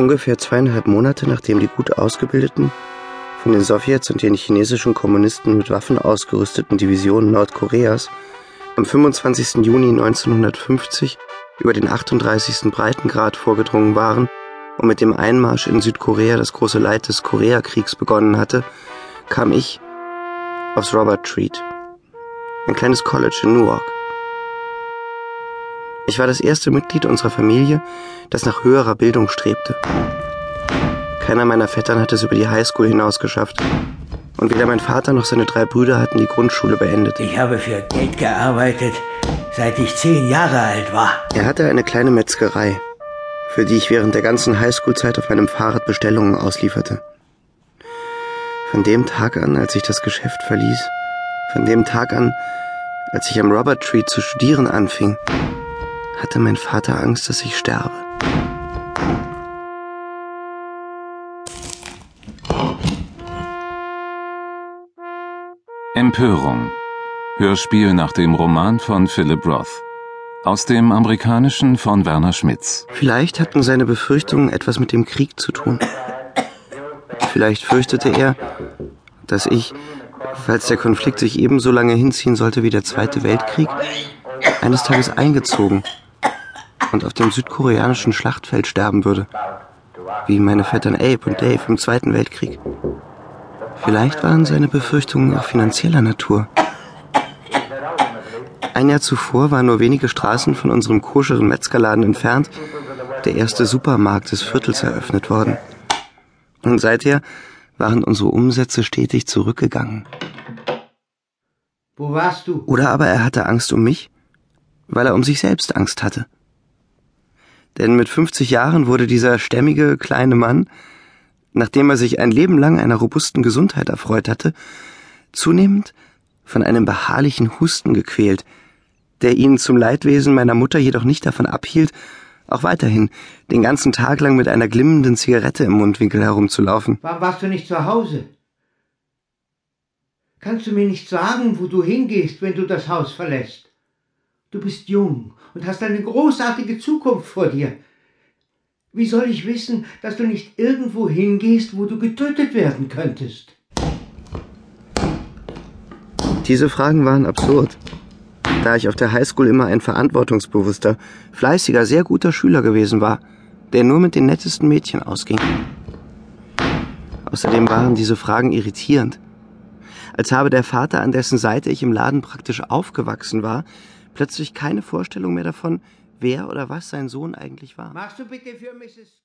Ungefähr zweieinhalb Monate nachdem die gut ausgebildeten, von den Sowjets und den chinesischen Kommunisten mit Waffen ausgerüsteten Divisionen Nordkoreas am 25. Juni 1950 über den 38. Breitengrad vorgedrungen waren und mit dem Einmarsch in Südkorea das große Leid des Koreakriegs begonnen hatte, kam ich aufs Robert Treat, ein kleines College in Newark. Ich war das erste Mitglied unserer Familie, das nach höherer Bildung strebte. Keiner meiner Vettern hatte es über die Highschool hinaus geschafft. Und weder mein Vater noch seine drei Brüder hatten die Grundschule beendet. Ich habe für Geld gearbeitet, seit ich zehn Jahre alt war. Er hatte eine kleine Metzgerei, für die ich während der ganzen Highschool-Zeit auf meinem Fahrrad Bestellungen auslieferte. Von dem Tag an, als ich das Geschäft verließ, von dem Tag an, als ich am Robert Tree zu studieren anfing, hatte mein Vater Angst, dass ich sterbe. Empörung. Hörspiel nach dem Roman von Philip Roth. Aus dem amerikanischen von Werner Schmitz. Vielleicht hatten seine Befürchtungen etwas mit dem Krieg zu tun. Vielleicht fürchtete er, dass ich, falls der Konflikt sich ebenso lange hinziehen sollte wie der Zweite Weltkrieg, eines Tages eingezogen und auf dem südkoreanischen Schlachtfeld sterben würde, wie meine Vettern Abe und Dave im Zweiten Weltkrieg. Vielleicht waren seine Befürchtungen auch finanzieller Natur. Ein Jahr zuvor war nur wenige Straßen von unserem koscheren Metzgerladen entfernt der erste Supermarkt des Viertels eröffnet worden. Und seither waren unsere Umsätze stetig zurückgegangen. Wo warst du? Oder aber er hatte Angst um mich, weil er um sich selbst Angst hatte. Denn mit 50 Jahren wurde dieser stämmige kleine Mann, nachdem er sich ein Leben lang einer robusten Gesundheit erfreut hatte, zunehmend von einem beharrlichen Husten gequält, der ihn zum Leidwesen meiner Mutter jedoch nicht davon abhielt, auch weiterhin den ganzen Tag lang mit einer glimmenden Zigarette im Mundwinkel herumzulaufen. Warum warst du nicht zu Hause? Kannst du mir nicht sagen, wo du hingehst, wenn du das Haus verlässt? Du bist jung und hast eine großartige Zukunft vor dir. Wie soll ich wissen, dass du nicht irgendwo hingehst, wo du getötet werden könntest? Diese Fragen waren absurd, da ich auf der Highschool immer ein verantwortungsbewusster, fleißiger, sehr guter Schüler gewesen war, der nur mit den nettesten Mädchen ausging. Außerdem waren diese Fragen irritierend, als habe der Vater, an dessen Seite ich im Laden praktisch aufgewachsen war, plötzlich keine Vorstellung mehr davon, wer oder was sein Sohn eigentlich war. Machst du bitte für Mrs.